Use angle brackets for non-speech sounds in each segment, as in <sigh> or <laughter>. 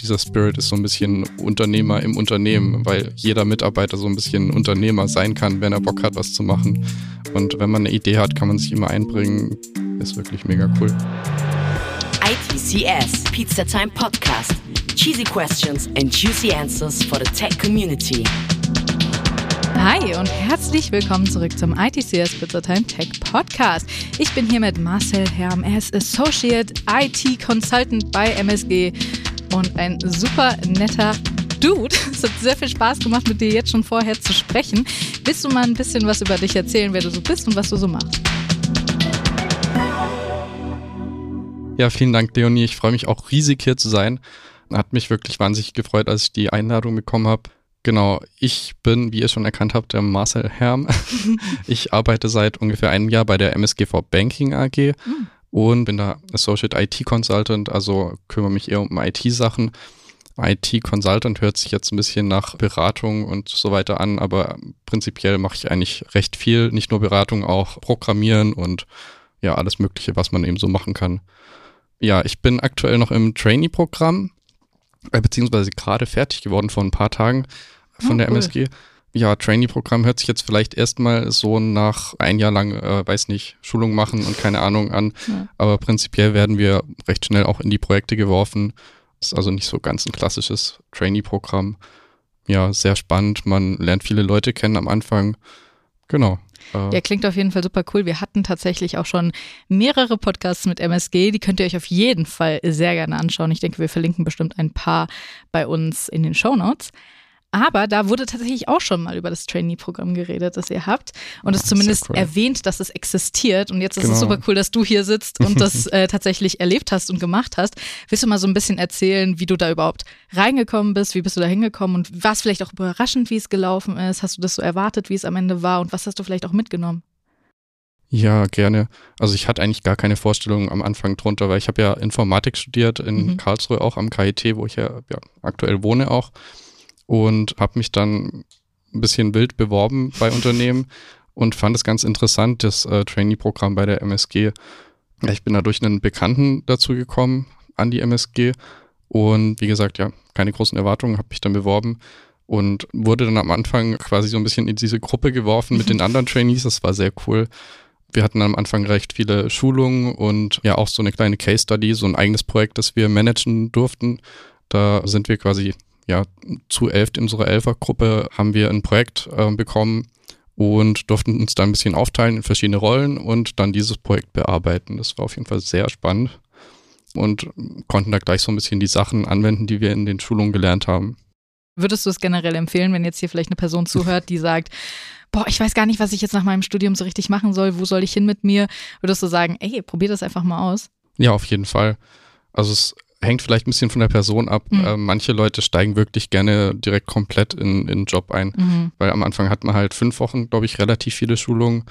Dieser Spirit ist so ein bisschen Unternehmer im Unternehmen, weil jeder Mitarbeiter so ein bisschen Unternehmer sein kann, wenn er Bock hat, was zu machen. Und wenn man eine Idee hat, kann man sich immer einbringen. Ist wirklich mega cool. ITCS Pizza Time Podcast. Cheesy questions and juicy answers for the tech community. Hi und herzlich willkommen zurück zum ITCS Time Tech Podcast. Ich bin hier mit Marcel Herm. Er ist Associate IT Consultant bei MSG und ein super netter Dude. <laughs> Es hat sehr viel Spaß gemacht, mit dir jetzt schon vorher zu sprechen. Willst du mal ein bisschen was über dich erzählen, wer du so bist und was du so machst? Ja, vielen Dank, Leonie. Ich freue mich auch riesig hier zu sein. Hat mich wirklich wahnsinnig gefreut, als ich die Einladung bekommen habe. Genau, ich bin, wie ihr schon erkannt habt, der Marcel Herm. <laughs> ich arbeite seit ungefähr einem Jahr bei der MSGV Banking AG mhm. und bin da Associate IT Consultant, also kümmere mich eher um IT-Sachen. IT Consultant hört sich jetzt ein bisschen nach Beratung und so weiter an, aber prinzipiell mache ich eigentlich recht viel, nicht nur Beratung, auch Programmieren und ja, alles Mögliche, was man eben so machen kann ja, ich bin aktuell noch im Trainee-Programm, äh, beziehungsweise gerade fertig geworden vor ein paar Tagen von oh, der cool. MSG. Ja, Trainee-Programm hört sich jetzt vielleicht erstmal so nach ein Jahr lang, äh, weiß nicht, Schulung machen und keine Ahnung an. Ja. Aber prinzipiell werden wir recht schnell auch in die Projekte geworfen. Ist also nicht so ganz ein klassisches Trainee-Programm. Ja, sehr spannend. Man lernt viele Leute kennen am Anfang. Genau. Äh. Ja, klingt auf jeden Fall super cool. Wir hatten tatsächlich auch schon mehrere Podcasts mit MSG. Die könnt ihr euch auf jeden Fall sehr gerne anschauen. Ich denke, wir verlinken bestimmt ein paar bei uns in den Show Notes. Aber da wurde tatsächlich auch schon mal über das Trainee-Programm geredet, das ihr habt und es zumindest cool. erwähnt, dass es existiert. Und jetzt ist genau. es super cool, dass du hier sitzt und das <laughs> äh, tatsächlich erlebt hast und gemacht hast. Willst du mal so ein bisschen erzählen, wie du da überhaupt reingekommen bist? Wie bist du da hingekommen und war es vielleicht auch überraschend, wie es gelaufen ist? Hast du das so erwartet, wie es am Ende war und was hast du vielleicht auch mitgenommen? Ja, gerne. Also ich hatte eigentlich gar keine Vorstellung am Anfang drunter, weil ich habe ja Informatik studiert in mhm. Karlsruhe auch am KIT, wo ich ja, ja aktuell wohne auch und habe mich dann ein bisschen wild beworben bei Unternehmen und fand es ganz interessant, das äh, Trainee-Programm bei der MSG. Ich bin da durch einen Bekannten dazu gekommen an die MSG und wie gesagt, ja, keine großen Erwartungen, habe mich dann beworben und wurde dann am Anfang quasi so ein bisschen in diese Gruppe geworfen mit den anderen Trainees. Das war sehr cool. Wir hatten am Anfang recht viele Schulungen und ja auch so eine kleine Case Study, so ein eigenes Projekt, das wir managen durften. Da sind wir quasi ja, zu elf in unserer Elfergruppe haben wir ein Projekt äh, bekommen und durften uns da ein bisschen aufteilen in verschiedene Rollen und dann dieses Projekt bearbeiten. Das war auf jeden Fall sehr spannend und konnten da gleich so ein bisschen die Sachen anwenden, die wir in den Schulungen gelernt haben. Würdest du es generell empfehlen, wenn jetzt hier vielleicht eine Person zuhört, die sagt, boah, ich weiß gar nicht, was ich jetzt nach meinem Studium so richtig machen soll, wo soll ich hin mit mir? Würdest du sagen, ey, probier das einfach mal aus? Ja, auf jeden Fall. Also es hängt vielleicht ein bisschen von der Person ab. Mhm. Äh, manche Leute steigen wirklich gerne direkt komplett in, in den Job ein, mhm. weil am Anfang hat man halt fünf Wochen, glaube ich, relativ viele Schulungen.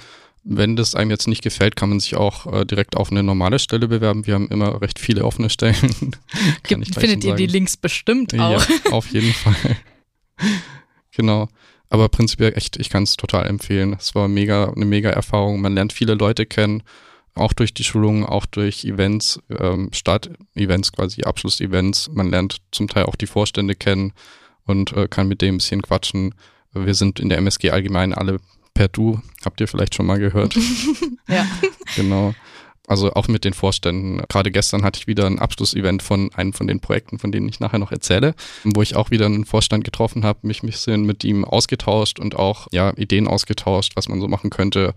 Wenn das einem jetzt nicht gefällt, kann man sich auch äh, direkt auf eine normale Stelle bewerben. Wir haben immer recht viele offene Stellen. <laughs> Gibt, findet ihr die Links bestimmt auch? Ja, <laughs> auf jeden Fall. genau. Aber prinzipiell echt, ich kann es total empfehlen. Es war mega, eine mega Erfahrung. Man lernt viele Leute kennen auch durch die Schulungen, auch durch Events, ähm, Start-Events quasi, Abschluss-Events. Man lernt zum Teil auch die Vorstände kennen und äh, kann mit dem ein bisschen quatschen. Wir sind in der MSG allgemein alle per Du, habt ihr vielleicht schon mal gehört. <laughs> ja. Genau. Also auch mit den Vorständen. Gerade gestern hatte ich wieder ein Abschlussevent von einem von den Projekten, von denen ich nachher noch erzähle, wo ich auch wieder einen Vorstand getroffen habe, mich ein bisschen mit ihm ausgetauscht und auch ja Ideen ausgetauscht, was man so machen könnte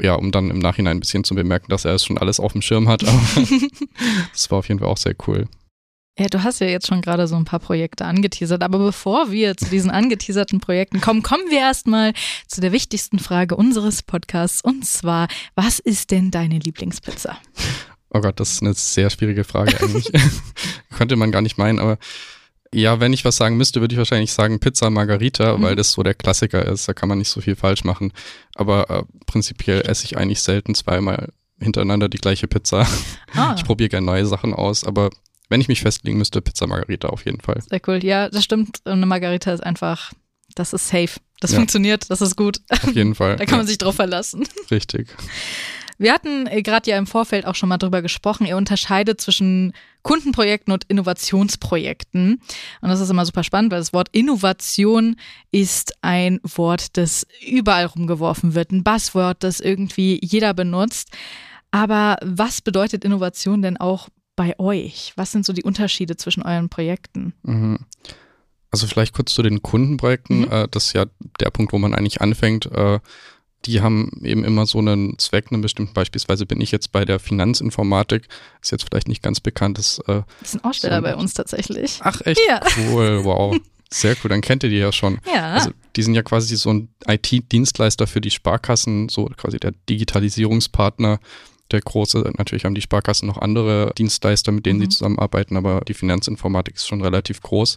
ja, um dann im Nachhinein ein bisschen zu bemerken, dass er es schon alles auf dem Schirm hat. Aber <laughs> das war auf jeden Fall auch sehr cool. Ja, du hast ja jetzt schon gerade so ein paar Projekte angeteasert, aber bevor wir zu diesen angeteaserten Projekten kommen, kommen wir erstmal zu der wichtigsten Frage unseres Podcasts und zwar, was ist denn deine Lieblingspizza? Oh Gott, das ist eine sehr schwierige Frage eigentlich. <laughs> <laughs> Könnte man gar nicht meinen, aber ja, wenn ich was sagen müsste, würde ich wahrscheinlich sagen Pizza Margarita, mhm. weil das so der Klassiker ist. Da kann man nicht so viel falsch machen. Aber äh, prinzipiell esse ich eigentlich selten zweimal hintereinander die gleiche Pizza. Ah. <laughs> Ich probiere gerne neue Sachen aus, aber wenn ich mich festlegen müsste, Pizza Margarita auf jeden Fall. Sehr cool. Ja, das stimmt. Eine Margarita ist einfach, das ist safe. Das ja. funktioniert, das ist gut. Auf jeden Fall. <laughs> da kann ja. man sich drauf verlassen. Richtig. Wir hatten äh, gerade ja im Vorfeld auch schon mal drüber gesprochen. Ihr unterscheidet zwischen Kundenprojekten und Innovationsprojekten. Und das ist immer super spannend, weil das Wort Innovation ist ein Wort, das überall rumgeworfen wird, ein Buzzword, das irgendwie jeder benutzt. Aber was bedeutet Innovation denn auch bei euch? Was sind so die Unterschiede zwischen euren Projekten? Mhm. Also vielleicht kurz zu den Kundenprojekten. Mhm. Äh, das ist ja der Punkt, wo man eigentlich anfängt. Die haben eben immer so einen Zweck, einen bestimmten. Beispielsweise bin ich jetzt bei der Finanzinformatik. Ist jetzt vielleicht nicht ganz bekannt. Ist, äh, Das ist ein Aussteller So- bei uns tatsächlich. ach, echt Ja. cool. <laughs> Wow. Sehr cool. Dann kennt ihr die ja schon. Ja. Also die sind ja quasi so ein IT-Dienstleister für die Sparkassen, so quasi der Digitalisierungspartner. Der große, natürlich haben die Sparkassen noch andere Dienstleister, mit denen Mhm. sie zusammenarbeiten, aber die Finanzinformatik ist schon relativ groß.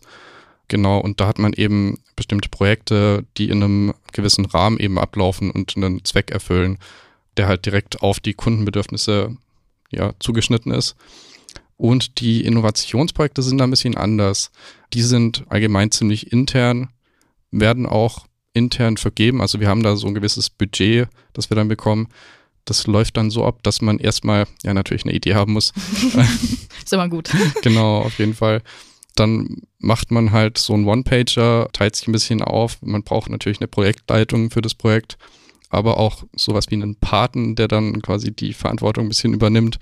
Genau, und da hat man eben bestimmte Projekte, die in einem gewissen Rahmen eben ablaufen und einen Zweck erfüllen, der halt direkt auf die Kundenbedürfnisse ja, zugeschnitten ist. Und die Innovationsprojekte sind da ein bisschen anders. Die sind allgemein ziemlich intern, werden auch intern vergeben. Also wir haben da so ein gewisses Budget, das wir dann bekommen. Das läuft dann so ab, dass man erstmal ja natürlich eine Idee haben muss. <laughs> Ist immer gut. <laughs> genau, auf jeden Fall. Dann macht man halt so einen One-Pager, teilt sich ein bisschen auf. Man braucht natürlich eine Projektleitung für das Projekt, aber auch sowas wie einen Paten, der dann quasi die Verantwortung ein bisschen übernimmt.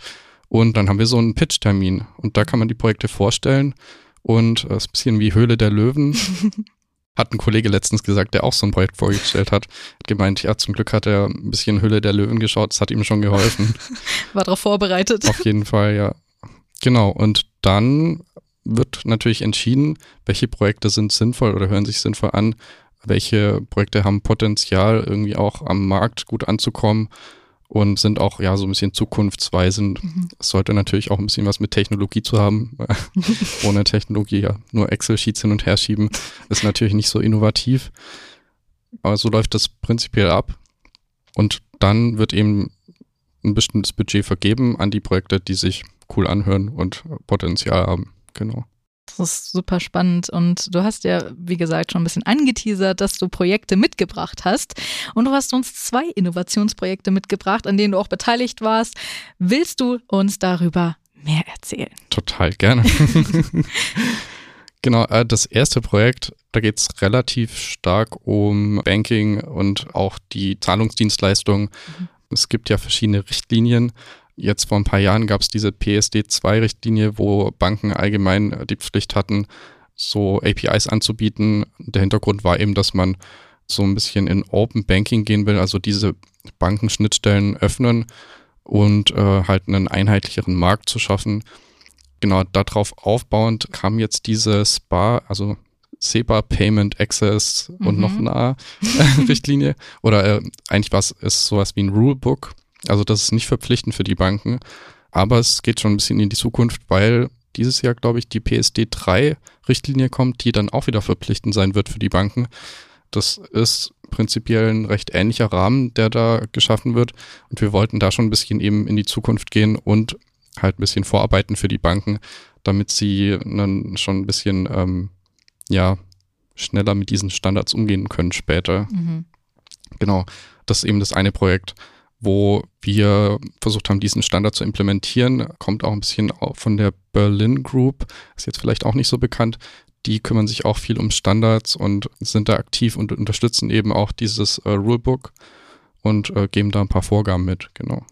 Und dann haben wir so einen Pitch-Termin und da kann man die Projekte vorstellen und es ist ein bisschen wie Höhle der Löwen. <laughs> Hat ein Kollege letztens gesagt, der auch so ein Projekt vorgestellt hat. Hat gemeint, ja, zum Glück hat er ein bisschen Höhle der Löwen geschaut, das hat ihm schon geholfen. <laughs> War darauf vorbereitet. Auf jeden Fall, ja. Genau. Und dann wird natürlich entschieden, welche Projekte sind sinnvoll oder hören sich sinnvoll an, welche Projekte haben Potenzial, irgendwie auch am Markt gut anzukommen und sind auch ja so ein bisschen zukunftsweisend. Es sollte natürlich auch ein bisschen was mit Technologie zu haben. <laughs> <laughs> Ohne Technologie ja nur Excel-Sheets hin und her schieben ist natürlich nicht so innovativ. Aber so läuft das prinzipiell ab. Und dann wird eben ein bestimmtes Budget vergeben an die Projekte, die sich cool anhören und Potenzial haben. Genau. Das ist super spannend und du hast ja, wie gesagt, schon ein bisschen angeteasert, dass du Projekte mitgebracht hast und du hast uns zwei Innovationsprojekte mitgebracht, an denen du auch beteiligt warst. Willst du uns darüber mehr erzählen? Total gerne. <laughs> genau, äh, das erste Projekt, da geht es relativ stark um Banking und auch die Zahlungsdienstleistungen. Es gibt ja verschiedene Richtlinien. Jetzt vor ein paar Jahren gab es diese PSD2-Richtlinie, wo Banken allgemein äh, die Pflicht hatten, so APIs anzubieten. Der Hintergrund war eben, dass man so ein bisschen in Open Banking gehen will, also diese Bankenschnittstellen öffnen und äh, halt einen einheitlicheren Markt zu schaffen. Genau darauf aufbauend kam jetzt diese SPA, also SEPA Payment Access und Mhm. noch eine <laughs> Richtlinie. Oder äh, eigentlich was ist sowas wie ein Rulebook. Also das ist nicht verpflichtend für die Banken, aber es geht schon ein bisschen in die Zukunft, weil dieses Jahr, glaube ich, die PSD 3 Richtlinie kommt, die dann auch wieder verpflichtend sein wird für die Banken. Das ist prinzipiell ein recht ähnlicher Rahmen, der da geschaffen wird. Und wir wollten da schon ein bisschen eben in die Zukunft gehen und halt ein bisschen vorarbeiten für die Banken, damit sie dann schon ein bisschen, ähm, ja, schneller mit diesen Standards umgehen können später. Mhm. Genau, das ist eben das eine Projekt, wo wir versucht haben, diesen Standard zu implementieren. Kommt auch ein bisschen von der Berlin Group, ist jetzt vielleicht auch nicht so bekannt. Die kümmern sich auch viel um Standards und sind da aktiv und unterstützen eben auch dieses äh, Rulebook und äh, geben da ein paar Vorgaben mit, genau.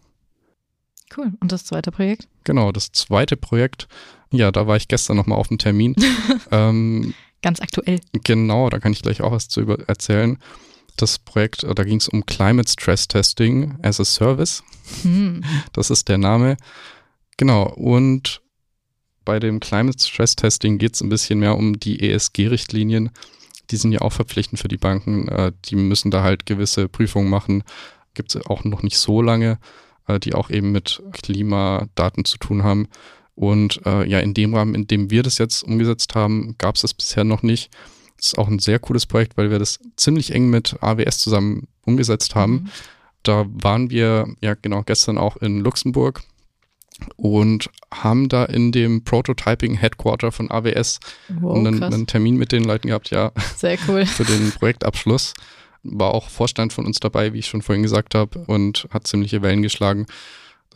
Cool. Und das zweite Projekt? Genau, das zweite Projekt, ja, da war ich gestern nochmal auf dem Termin. <laughs> ähm, Ganz aktuell. Genau, da kann ich gleich auch was zu über erzählen. Das Projekt, äh, da ging es um Climate Stress Testing as a Service. Hm. <laughs> Das ist der Name. Genau, und bei dem Climate Stress Testing geht es ein bisschen mehr um die ESG-Richtlinien. Die sind ja auch verpflichtend für die Banken. Äh, die müssen da halt gewisse Prüfungen machen. Gibt es auch noch nicht so lange, äh, die auch eben mit Klimadaten zu tun haben. Und ja, in dem Rahmen, in dem wir das jetzt umgesetzt haben, gab es das bisher noch nicht. Das ist auch ein sehr cooles Projekt, weil wir das ziemlich eng mit AWS zusammen umgesetzt haben. Mhm. Da waren wir ja genau gestern auch in Luxemburg und haben da in dem Prototyping Headquarter von AWS Wow, einen, einen Termin mit den Leuten gehabt, ja, Sehr cool. <laughs> für den Projektabschluss. war auch Vorstand von uns dabei, wie ich schon vorhin gesagt habe, und hat ziemliche Wellen geschlagen.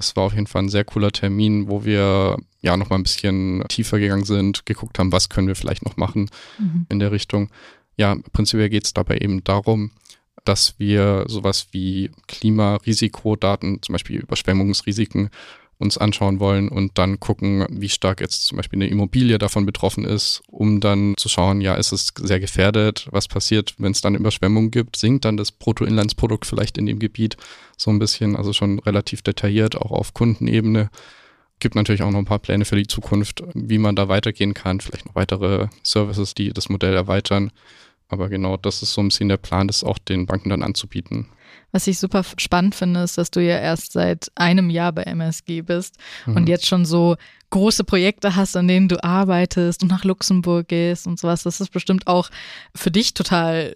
Das war auf jeden Fall ein sehr cooler Termin, wo wir ja nochmal ein bisschen tiefer gegangen sind, geguckt haben, was können wir vielleicht noch machen mhm. in der Richtung. Ja, prinzipiell geht es dabei eben darum, dass wir sowas wie Klimarisikodaten, zum Beispiel Überschwemmungsrisiken, uns anschauen wollen und dann gucken, wie stark jetzt zum Beispiel eine Immobilie davon betroffen ist, um dann zu schauen, ja, ist es sehr gefährdet, was passiert, wenn es dann Überschwemmungen gibt, sinkt dann das Bruttoinlandsprodukt vielleicht in dem Gebiet so ein bisschen, also schon relativ detailliert, auch auf Kundenebene. Gibt natürlich auch noch ein paar Pläne für die Zukunft, wie man da weitergehen kann, vielleicht noch weitere Services, die das Modell erweitern. Aber genau, das ist so ein bisschen der Plan, das auch den Banken dann anzubieten. Was ich super spannend finde, ist, dass du ja erst seit einem Jahr bei MSG bist mhm. und jetzt schon so große Projekte hast, an denen du arbeitest und nach Luxemburg gehst und sowas. Das ist bestimmt auch für dich total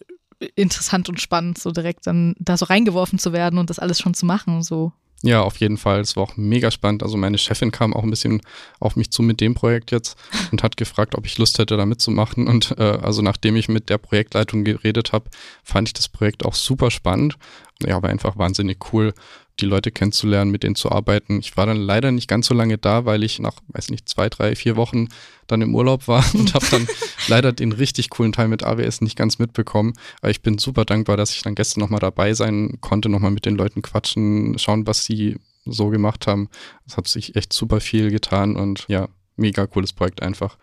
interessant und spannend, so direkt dann da so reingeworfen zu werden und das alles schon zu machen. So ja, auf jeden Fall. Es war auch mega spannend. Also meine Chefin kam auch ein bisschen auf mich zu mit dem Projekt jetzt <laughs> und hat gefragt, ob ich Lust hätte, da mitzumachen. Und äh, also nachdem ich mit der Projektleitung geredet habe, fand ich das Projekt auch super spannend. Ja, war einfach wahnsinnig cool, die Leute kennenzulernen, mit denen zu arbeiten. Ich war dann leider nicht ganz so lange da, weil ich nach, weiß nicht, zwei, drei, vier Wochen dann im Urlaub war <laughs> und habe dann <laughs> leider den richtig coolen Teil mit AWS nicht ganz mitbekommen. Aber ich bin super dankbar, dass ich dann gestern nochmal dabei sein konnte, nochmal mit den Leuten quatschen, schauen, was sie so gemacht haben. Es hat sich echt super viel getan und ja, mega cooles Projekt einfach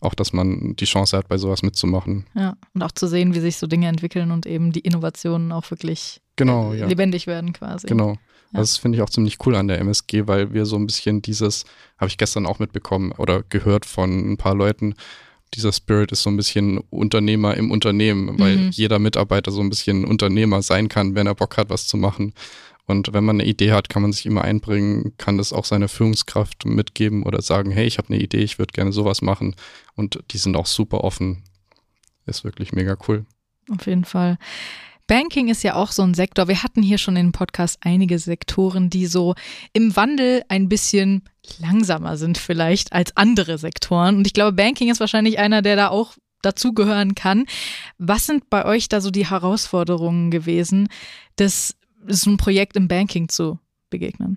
auch, dass man die Chance hat, bei sowas mitzumachen. Ja, und auch zu sehen, wie sich so Dinge entwickeln und eben die Innovationen auch wirklich genau, ja. lebendig werden quasi. Genau. Ja. Das finde ich auch ziemlich cool an der MSG, weil wir so ein bisschen dieses, habe ich gestern auch mitbekommen oder gehört von ein paar Leuten, dieser Spirit ist so ein bisschen Unternehmer im Unternehmen, weil mhm. jeder Mitarbeiter so ein bisschen Unternehmer sein kann, wenn er Bock hat, was zu machen. Und wenn man eine Idee hat, kann man sich immer einbringen, kann das auch seiner Führungskraft mitgeben oder sagen, hey, ich habe eine Idee, ich würde gerne sowas machen. Und die sind auch super offen. Ist wirklich mega cool. Auf jeden Fall. Banking ist ja auch so ein Sektor. Wir hatten hier schon im Podcast einige Sektoren, die so im Wandel ein bisschen langsamer sind vielleicht als andere Sektoren. Und ich glaube, Banking ist wahrscheinlich einer, der da auch dazugehören kann. Was sind bei euch da so die Herausforderungen gewesen, das so ein Projekt im Banking zu begegnen?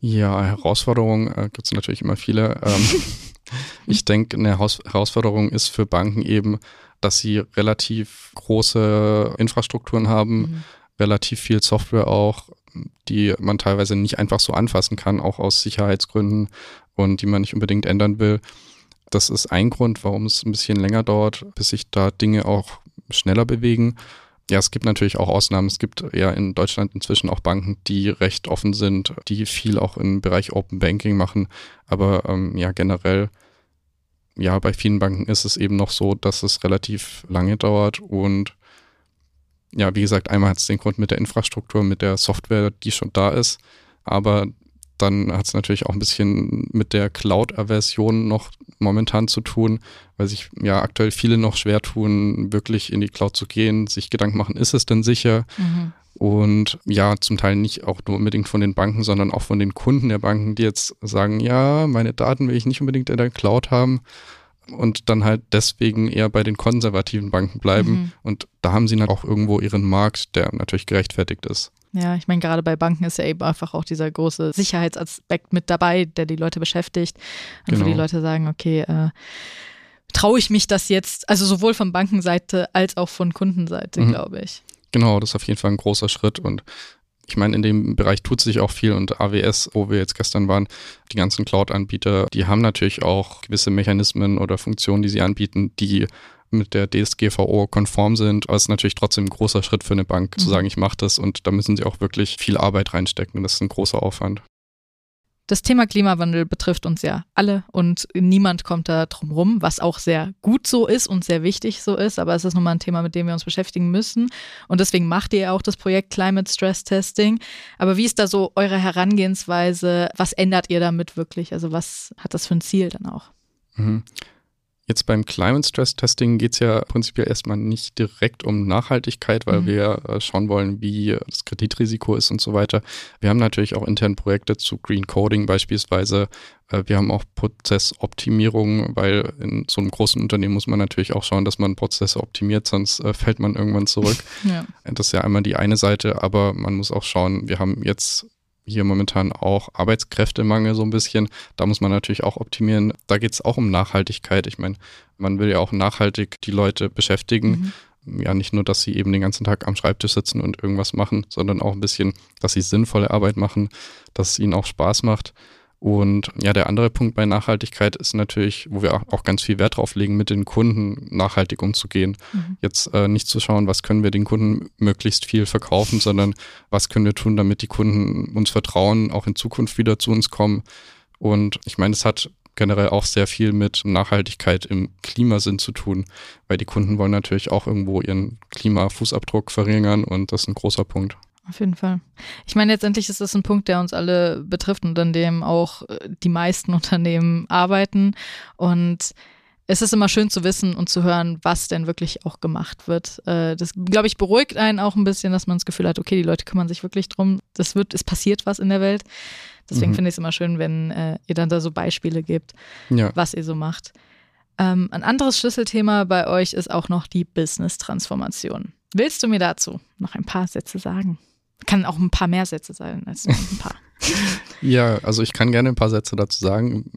Ja, Herausforderungen äh, gibt es natürlich immer viele. Ähm, <laughs> ich denke, eine Haus Herausforderung ist für Banken eben, dass sie relativ große Infrastrukturen haben, mhm. relativ viel Software auch, die man teilweise nicht einfach so anfassen kann, auch aus Sicherheitsgründen und die man nicht unbedingt ändern will. Das ist ein Grund, warum es ein bisschen länger dauert, bis sich da Dinge auch schneller bewegen. Ja, es gibt natürlich auch Ausnahmen. Es gibt ja in Deutschland inzwischen auch Banken, die recht offen sind, die viel auch im Bereich Open Banking machen. Aber ähm, ja, generell ja, bei vielen Banken ist es eben noch so, dass es relativ lange dauert und ja, wie gesagt, einmal hat es den Grund mit der Infrastruktur, mit der Software, die schon da ist, aber dann hat es natürlich auch ein bisschen mit der Cloud-Aversion noch momentan zu tun, weil sich ja aktuell viele noch schwer tun, wirklich in die Cloud zu gehen, sich Gedanken machen, ist es denn sicher? Mhm. Und ja, zum Teil nicht auch nur unbedingt von den Banken, sondern auch von den Kunden der Banken, die jetzt sagen, ja, meine Daten will ich nicht unbedingt in der Cloud haben und dann halt deswegen eher bei den konservativen Banken bleiben. Mhm. Und da haben sie dann auch irgendwo ihren Markt, der natürlich gerechtfertigt ist. Ja, ich meine, gerade bei Banken ist ja eben einfach auch dieser große Sicherheitsaspekt mit dabei, der die Leute beschäftigt. Und genau. wo die Leute sagen, okay, äh, traue ich mich das jetzt, also sowohl von Bankenseite als auch von Kundenseite, mhm. glaube ich. Genau, das ist auf jeden Fall ein großer Schritt und ich meine, in dem Bereich tut sich auch viel und AWS, wo wir jetzt gestern waren, die ganzen Cloud-Anbieter, die haben natürlich auch gewisse Mechanismen oder Funktionen, die sie anbieten, die mit der DSGVO konform sind. Aber es ist natürlich trotzdem ein großer Schritt für eine Bank, mhm. zu sagen, ich mache das und da müssen sie auch wirklich viel Arbeit reinstecken. Das ist ein großer Aufwand. Das Thema Klimawandel betrifft uns ja alle und niemand kommt da drum rum, was auch sehr gut so ist und sehr wichtig so ist. Aber es ist nun mal ein Thema, mit dem wir uns beschäftigen müssen. Und deswegen macht ihr ja auch das Projekt Climate Stress Testing. Aber wie ist da so eure Herangehensweise? Was ändert ihr damit wirklich? Also was hat das für ein Ziel dann auch? Mhm. Jetzt beim Climate Stress Testing geht es ja prinzipiell erstmal nicht direkt um Nachhaltigkeit, weil Mhm. wir äh, schauen wollen, wie das Kreditrisiko ist und so weiter. Wir haben natürlich auch intern Projekte zu Green Coding beispielsweise. Äh, Wir haben auch Prozessoptimierung, weil in so einem großen Unternehmen muss man natürlich auch schauen, dass man Prozesse optimiert, sonst äh, fällt man irgendwann zurück. <laughs> Ja. Das ist ja einmal die eine Seite, aber man muss auch schauen, wir haben jetzt hier momentan auch Arbeitskräftemangel so ein bisschen. Da muss man natürlich auch optimieren. Da geht es auch um Nachhaltigkeit. Ich meine, man will ja auch nachhaltig die Leute beschäftigen. Mhm. Ja, nicht nur, dass sie eben den ganzen Tag am Schreibtisch sitzen und irgendwas machen, sondern auch ein bisschen, dass sie sinnvolle Arbeit machen, dass es ihnen auch Spaß macht. Und ja, der andere Punkt bei Nachhaltigkeit ist natürlich, wo wir auch ganz viel Wert drauf legen, mit den Kunden nachhaltig umzugehen. Mhm. Jetzt äh, nicht zu schauen, was können wir den Kunden möglichst viel verkaufen, sondern was können wir tun, damit die Kunden uns vertrauen, auch in Zukunft wieder zu uns kommen. Und ich meine, es hat generell auch sehr viel mit Nachhaltigkeit im Klimasinn zu tun, weil die Kunden wollen natürlich auch irgendwo ihren Klimafußabdruck verringern und das ist ein großer Punkt. Auf jeden Fall. Ich meine, letztendlich ist das ein Punkt, der uns alle betrifft und an dem auch äh, die meisten <laughs> Unternehmen arbeiten. Und es ist immer schön zu wissen und zu hören, was denn wirklich auch gemacht wird. Äh, Das, glaube ich, beruhigt einen auch ein bisschen, dass man das Gefühl hat, okay, die Leute kümmern sich wirklich drum. Das wird, es passiert was in der Welt. Deswegen Mhm. finde ich es immer schön, wenn äh, ihr dann da so Beispiele gebt, Ja. was ihr so macht. Ähm, ein anderes Schlüsselthema bei euch ist auch noch die Business-Transformation. Willst du mir dazu noch ein paar Sätze sagen? Kann auch ein paar mehr Sätze sein als ein paar. <laughs> Ja, also ich kann gerne ein paar Sätze dazu sagen.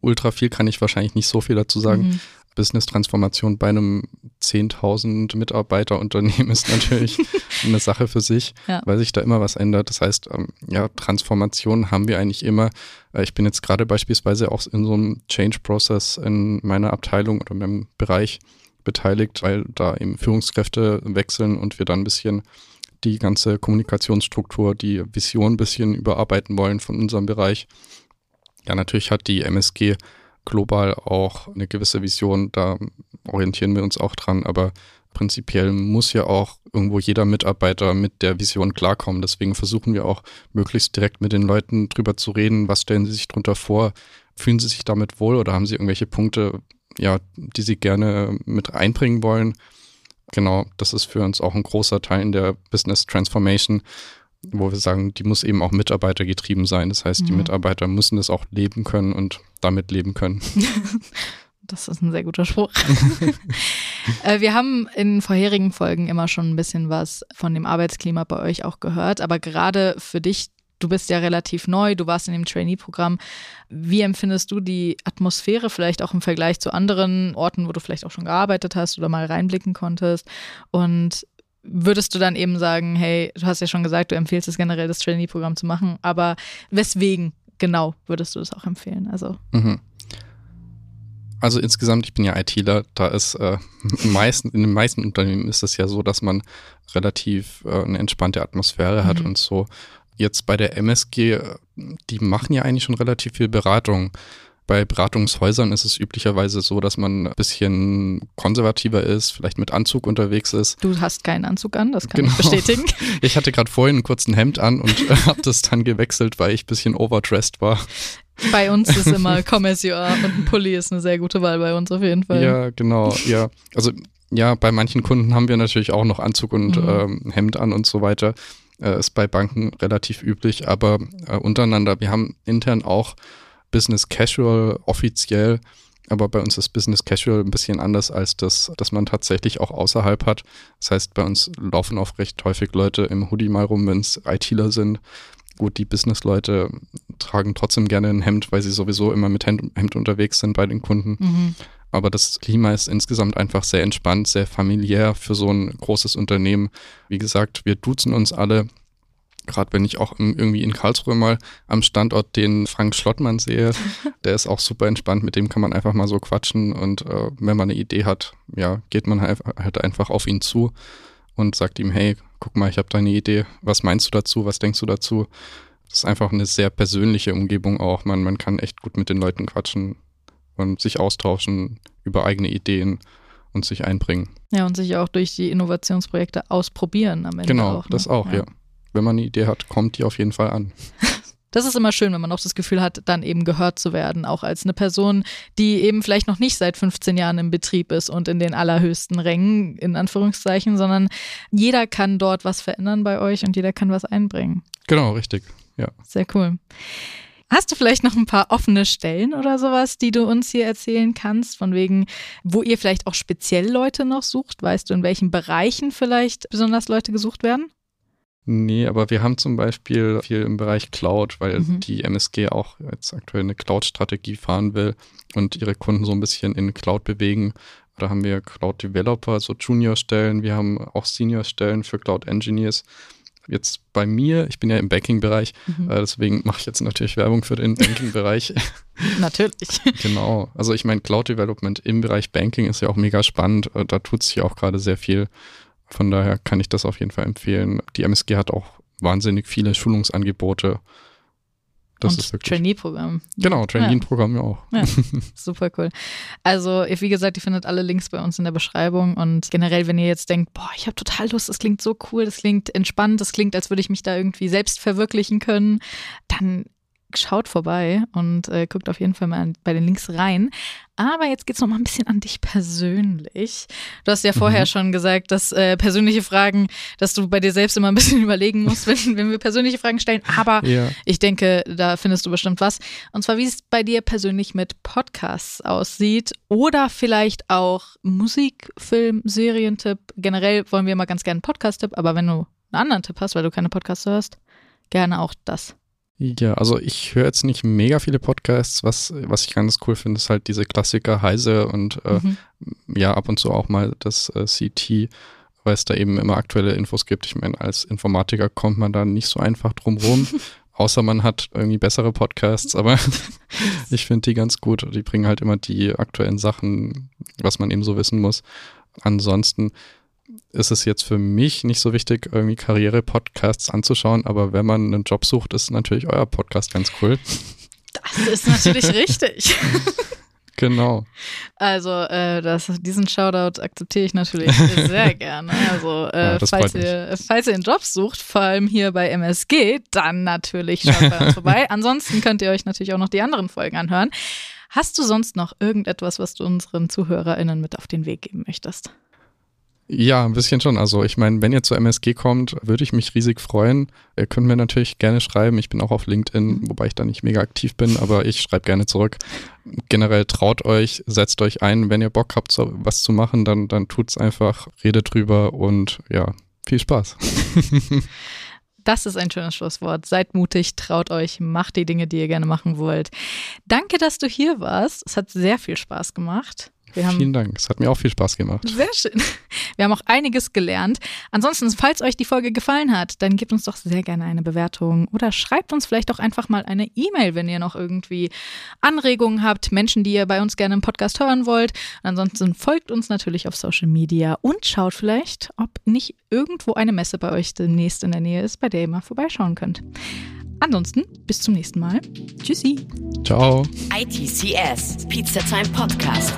Ultra viel kann ich wahrscheinlich nicht so viel dazu sagen. Mhm. Business-Transformation bei einem 10.000 Mitarbeiter-Unternehmen ist natürlich <laughs> eine Sache für sich, Ja. weil sich da immer was ändert. Das heißt, ähm, ja, Transformation haben wir eigentlich immer. Äh, Ich bin jetzt gerade beispielsweise auch in so einem Change-Prozess in meiner Abteilung oder meinem Bereich beteiligt, weil da eben Führungskräfte wechseln und wir dann ein bisschen die ganze Kommunikationsstruktur, die Vision ein bisschen überarbeiten wollen von unserem Bereich. Ja, natürlich hat die MSG global auch eine gewisse Vision, da orientieren wir uns auch dran, aber prinzipiell muss ja auch irgendwo jeder Mitarbeiter mit der Vision klarkommen. Deswegen versuchen wir auch möglichst direkt mit den Leuten drüber zu reden, was stellen sie sich drunter vor, fühlen sie sich damit wohl oder haben sie irgendwelche Punkte, ja, die sie gerne mit einbringen wollen. Genau, das ist für uns auch ein großer Teil in der Business Transformation, wo wir sagen, die muss eben auch mitarbeitergetrieben sein. Das heißt, die Mhm. Mitarbeiter müssen das auch leben können und damit leben können. <laughs> Das ist ein sehr guter Spruch. <laughs> Äh, Wir haben in vorherigen Folgen immer schon ein bisschen was von dem Arbeitsklima bei euch auch gehört, aber gerade für dich, du bist ja relativ neu, du warst in dem Trainee-Programm. Wie empfindest du die Atmosphäre vielleicht auch im Vergleich zu anderen Orten, wo du vielleicht auch schon gearbeitet hast oder mal reinblicken konntest? Und würdest du dann eben sagen, hey, du hast ja schon gesagt, du empfiehlst es generell, das Trainee-Programm zu machen, aber weswegen genau würdest du das auch empfehlen? Also, Mhm. Also insgesamt, ich bin ja ITler, da ist äh, meisten, in den meisten Unternehmen ist es ja so, dass man relativ äh, eine entspannte Atmosphäre hat Mhm. und so. Jetzt bei der MSG, äh, die machen ja eigentlich schon relativ viel Beratung. Bei Beratungshäusern ist es üblicherweise so, dass man ein bisschen konservativer ist, vielleicht mit Anzug unterwegs ist. du hast keinen Anzug an, das kann Genau. ich bestätigen. <laughs> Ich hatte gerade vorhin einen kurzen Hemd an und äh, <laughs> habe das dann gewechselt, weil ich ein bisschen overdressed war. Bei uns ist immer Come as you are und ein Pulli ist eine sehr gute Wahl bei uns auf jeden Fall. Ja, genau, ja. Also ja, bei manchen Kunden haben wir natürlich auch noch Anzug und Mhm. ähm, Hemd an und so weiter. Äh, ist bei Banken relativ üblich, aber äh, untereinander, wir haben intern auch Business Casual offiziell, aber bei uns ist Business Casual ein bisschen anders als das, das man tatsächlich auch außerhalb hat. Das heißt, bei uns laufen auch recht häufig Leute im Hoodie mal rum, wenn es ITler sind. Gut, die Business-Leute tragen trotzdem gerne ein Hemd, weil sie sowieso immer mit Hemd, Hemd unterwegs sind bei den Kunden. Mhm. Aber das Klima ist insgesamt einfach sehr entspannt, sehr familiär für so ein großes Unternehmen. Wie gesagt, wir duzen uns alle. Gerade wenn ich auch im- irgendwie in Karlsruhe mal am Standort den Frank Schlottmann sehe, <laughs> der ist auch super entspannt, mit dem kann man einfach mal so quatschen und äh, wenn man eine Idee hat, ja, geht man halt halt einfach auf ihn zu und sagt ihm, hey, guck mal, ich habe da eine Idee, was meinst du dazu, was denkst du dazu? Das ist einfach eine sehr persönliche Umgebung auch. Man, man kann echt gut mit den Leuten quatschen und sich austauschen über eigene Ideen und sich einbringen. Ja, und sich auch durch die Innovationsprojekte ausprobieren am Ende genau, auch. Ne? das auch, ja. Wenn man eine Idee hat, kommt die auf jeden Fall an. <laughs> Das ist immer schön, wenn man auch das Gefühl hat, dann eben gehört zu werden, auch als eine Person, die eben vielleicht noch nicht seit 15 Jahren im Betrieb ist und in den allerhöchsten Rängen, in Anführungszeichen, sondern jeder kann dort was verändern bei euch und jeder kann was einbringen. Genau, richtig. Ja. Sehr cool. Hast du vielleicht noch ein paar offene Stellen oder sowas, die du uns hier erzählen kannst, von wegen, wo ihr vielleicht auch speziell Leute noch sucht? Weißt du, in welchen Bereichen vielleicht besonders Leute gesucht werden? Nee, aber wir haben zum Beispiel viel im Bereich Cloud, weil Mhm. die MSG auch jetzt aktuell eine Cloud-Strategie fahren will und ihre Kunden so ein bisschen in Cloud bewegen. Da haben wir Cloud-Developer, so Junior-Stellen, wir haben auch Senior-Stellen für Cloud-Engineers. Jetzt bei mir, ich bin ja im Banking-Bereich, Mhm. äh, deswegen mache ich jetzt natürlich Werbung für den Banking-Bereich. <laughs> Natürlich. Genau. Also ich meine, Cloud Development im Bereich Banking ist ja auch mega spannend. Äh, Da tut sich ja auch gerade sehr viel. Von daher kann ich das auf jeden Fall empfehlen. Die MSG hat auch wahnsinnig viele Schulungsangebote. Das und ist wirklich. Trainee-Programm. Genau, Trainee-Programm ja auch. Ja, <laughs> super cool. Also, wie gesagt, ihr findet alle Links bei uns in der Beschreibung und generell, wenn ihr jetzt denkt, boah, ich habe total Lust, das klingt so cool, das klingt entspannt, das klingt, als würde ich mich da irgendwie selbst verwirklichen können, dann schaut vorbei und äh, guckt auf jeden Fall mal bei den Links rein. Aber jetzt geht's noch mal ein bisschen an dich persönlich. Du hast ja vorher Mhm. schon gesagt, dass äh, persönliche Fragen, dass du bei dir selbst immer ein bisschen <laughs> überlegen musst, wenn, wenn wir persönliche Fragen stellen. Aber Ja. ich denke, da findest du bestimmt was. Und zwar, wie es bei dir persönlich mit Podcasts aussieht oder vielleicht auch Musik, Film, Serientipp. Generell wollen wir immer ganz gerne einen Podcast-Tipp, aber wenn du einen anderen Tipp hast, weil du keine Podcasts hörst, gerne auch das. Ja, also ich höre jetzt nicht mega viele Podcasts. Was, was ich ganz cool finde, ist halt diese Klassiker Heise und äh, Mhm. ja, ab und zu auch mal das äh, CT, weil es da eben immer aktuelle Infos gibt. Ich meine, als Informatiker kommt man da nicht so einfach drum rum, <laughs> außer man hat irgendwie bessere Podcasts, aber <laughs> ich finde die ganz gut. Die bringen halt immer die aktuellen Sachen, was man eben so wissen muss. Ansonsten ist es jetzt für mich nicht so wichtig, irgendwie Karriere-Podcasts anzuschauen, aber wenn man einen Job sucht, ist natürlich euer Podcast ganz cool. Das ist natürlich <laughs> richtig. Genau. Also, äh, das, diesen Shoutout akzeptiere ich natürlich <laughs> sehr gerne. Also, äh, Ja, falls, ihr, falls ihr einen Job sucht, vor allem hier bei MSG, dann natürlich schaut bei uns <laughs> vorbei. Ansonsten könnt ihr euch natürlich auch noch die anderen Folgen anhören. Hast du sonst noch irgendetwas, was du unseren ZuhörerInnen mit auf den Weg geben möchtest? Ja, ein bisschen schon. Also ich meine, wenn ihr zur MSG kommt, würde ich mich riesig freuen. Ihr könnt mir natürlich gerne schreiben. Ich bin auch auf LinkedIn, wobei ich da nicht mega aktiv bin, aber ich schreibe gerne zurück. Generell traut euch, setzt euch ein. Wenn ihr Bock habt, so was zu machen, dann, dann tut's einfach, redet drüber und ja, viel Spaß. <laughs> Das ist ein schönes Schlusswort. Seid mutig, traut euch, macht die Dinge, die ihr gerne machen wollt. Danke, dass du hier warst. Es hat sehr viel Spaß gemacht. Wir haben Vielen Dank. Es hat mir auch viel Spaß gemacht. Sehr schön. Wir haben auch einiges gelernt. Ansonsten, falls euch die Folge gefallen hat, dann gebt uns doch sehr gerne eine Bewertung oder schreibt uns vielleicht auch einfach mal eine E-Mail, wenn ihr noch irgendwie Anregungen habt, Menschen, die ihr bei uns gerne im Podcast hören wollt. Ansonsten folgt uns natürlich auf Social Media und schaut vielleicht, ob nicht irgendwo eine Messe bei euch demnächst in der Nähe ist, bei der ihr mal vorbeischauen könnt. Ansonsten, bis zum nächsten Mal. Tschüssi. Ciao. ITCS, Pizza Time Podcast.